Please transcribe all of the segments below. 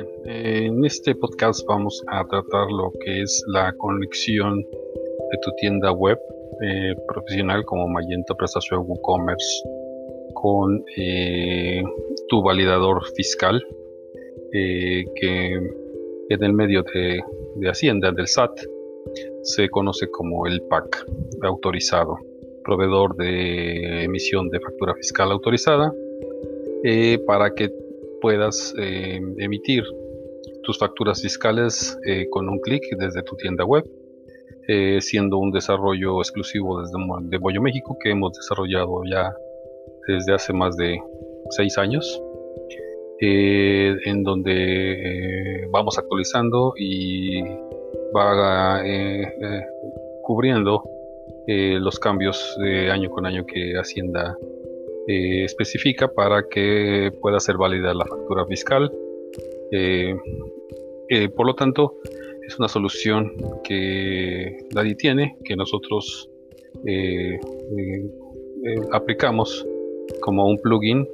Bien, en este podcast vamos a tratar lo que es la conexión de tu tienda web eh, profesional como Magento Prestación WooCommerce con eh, tu validador fiscal eh, que en el medio de, de, Hacienda, del SAT, se conoce como el PAC autorizado, proveedor de emisión de factura fiscal autorizada, para que puedas emitir tus facturas fiscales con un clic desde tu tienda web eh, siendo un desarrollo exclusivo desde de Bollo México que hemos desarrollado ya desde hace más de seis años, eh, en donde eh, vamos actualizando y va cubriendo los cambios de año con año que Hacienda especifica para que pueda ser válida la factura fiscal. por lo tanto, es una solución que nadie tiene, que nosotros eh, eh, eh, aplicamos como un plugin,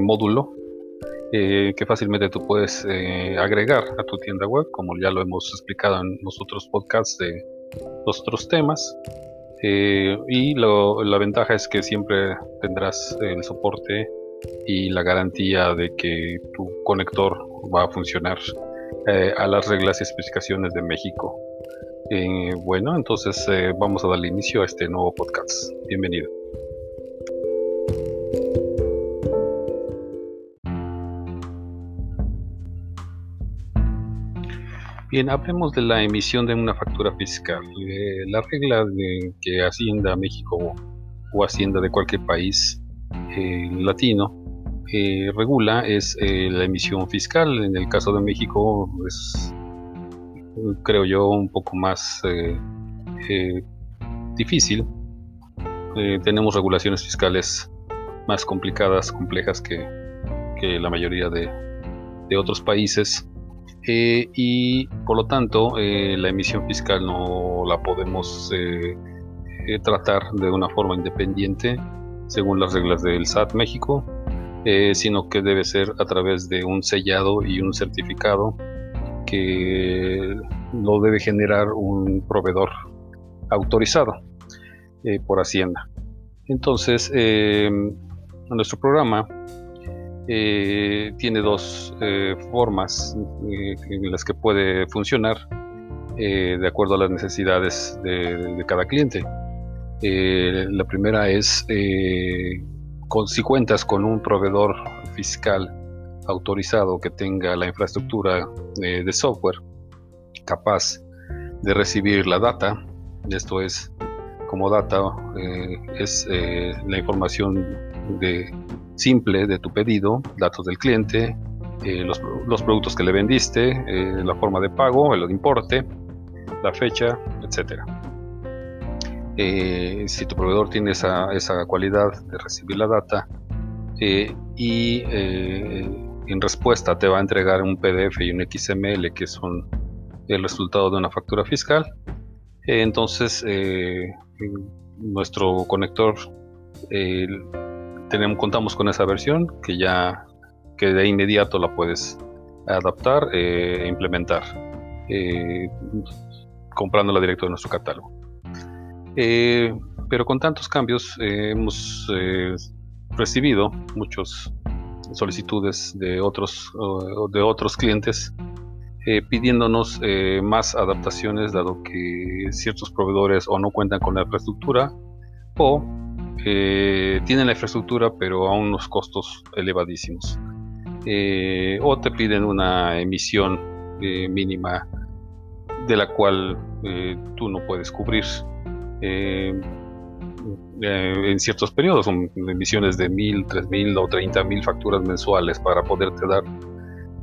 módulo, que fácilmente tú puedes agregar a tu tienda web, como ya lo hemos explicado en los otros podcasts de otros temas. Y la ventaja es que siempre tendrás el soporte y la garantía de que tu conector va a funcionar eh, a las reglas y especificaciones de México. Eh, bueno, entonces eh, vamos a darle inicio a este nuevo podcast. Bienvenido. Bien, hablemos de la emisión de una factura fiscal. la regla de que Hacienda México o Hacienda de cualquier país latino regula es eh, la emisión fiscal. En el caso de México es, creo yo, un poco más eh, eh, difícil. tenemos regulaciones fiscales más complicadas, complejas que, la mayoría de otros países. Y por lo tanto, la emisión fiscal no la podemos tratar de una forma independiente según las reglas del SAT México eh, sino que debe ser a través de un sellado y un certificado que lo debe generar un proveedor autorizado eh, por Hacienda. Entonces, nuestro programa eh, tiene dos formas en las que puede funcionar de acuerdo a las necesidades de cada cliente. la primera es si cuentas con un proveedor fiscal autorizado que tenga la infraestructura de software capaz de recibir la data, esto es como data, eh, es eh, la información de, simple de tu pedido, datos del cliente, eh, los, productos que le vendiste, la forma de pago, el importe, la fecha, etcétera. Eh, si tu proveedor tiene esa, esa, cualidad de recibir la data eh, y eh, en respuesta te va a entregar un PDF y un XML que son el resultado de una factura fiscal, entonces nuestro conector tenemos, contamos con esa versión que ya que de inmediato la puedes adaptar e implementar comprándola directo de nuestro catálogo. Eh, pero con tantos cambios eh, hemos eh, recibido muchas solicitudes de otros, de otros clientes pidiéndonos más adaptaciones dado que ciertos proveedores o no cuentan con la infraestructura o tienen la infraestructura pero a unos costos elevadísimos. O te piden una emisión mínima de la cual tú no puedes cubrir. Eh, eh, en ciertos periodos, son emisiones de mil, tres mil o treinta mil facturas mensuales para poderte dar,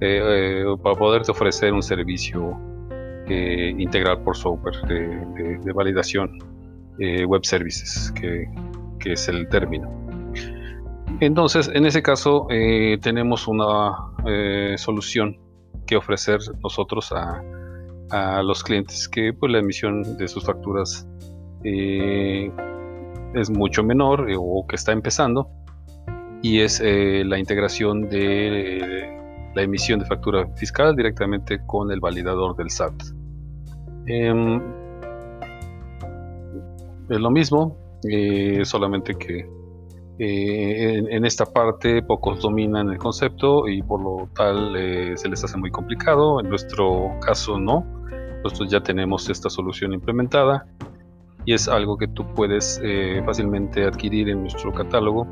eh, para poderte ofrecer un servicio integral por software de, validación web services, que, que, es el término. Entonces, en ese caso, tenemos una solución que ofrecer nosotros a, a los clientes que pues, la emisión de sus facturas eh, es mucho menor eh, o que está empezando y es eh, la integración de la emisión de factura fiscal directamente con el validador del SAT. Em, es lo mismo, eh, solamente que eh, en, esta parte pocos dominan el concepto y por lo tal eh, se les hace muy complicado. En nuestro caso no. Nosotros ya tenemos esta solución implementada y es algo que tú puedes fácilmente adquirir en nuestro catálogo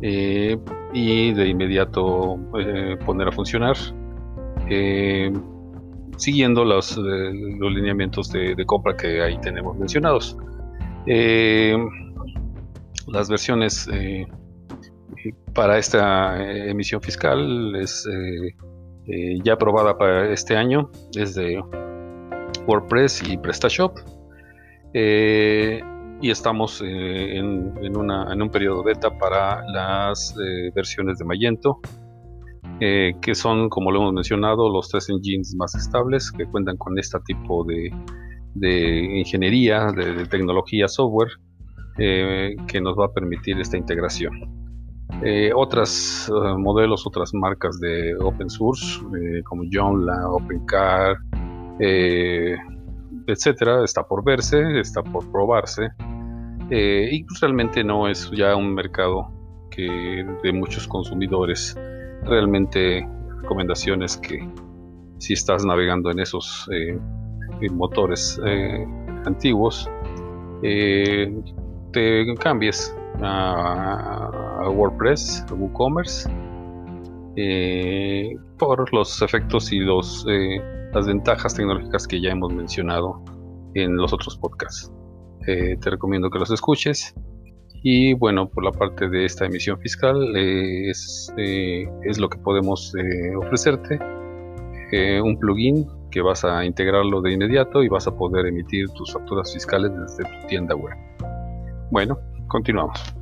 y de inmediato poner a funcionar siguiendo los, los lineamientos de, de, compra que ahí tenemos mencionados. Eh, las versiones eh, para esta eh, emisión fiscal es ya aprobada para este año es de WordPress y PrestaShop. Y estamos en, en, un periodo beta para las versiones de Magento que son como lo hemos mencionado los tres engines más estables que cuentan con este tipo de, de ingeniería, de, tecnología, software, eh, que nos va a permitir esta integración. Eh, otros eh, modelos, otras marcas de open source, como Joomla, OpenCar, etcétera, está por verse, está por probarse. y pues realmente no es ya un mercado que de muchos consumidores. Realmente recomendaciones que si estás navegando en esos motores eh, antiguos, eh, te cambies a, WordPress, a WooCommerce, eh, por los efectos y los, las ventajas tecnológicas que ya hemos mencionado en los otros podcasts. te recomiendo que los escuches. Y bueno, por la parte de esta emisión fiscal es, es lo que podemos ofrecerte. un plugin que vas a integrarlo de inmediato y vas a poder emitir tus facturas fiscales desde tu tienda web. Bueno, continuamos.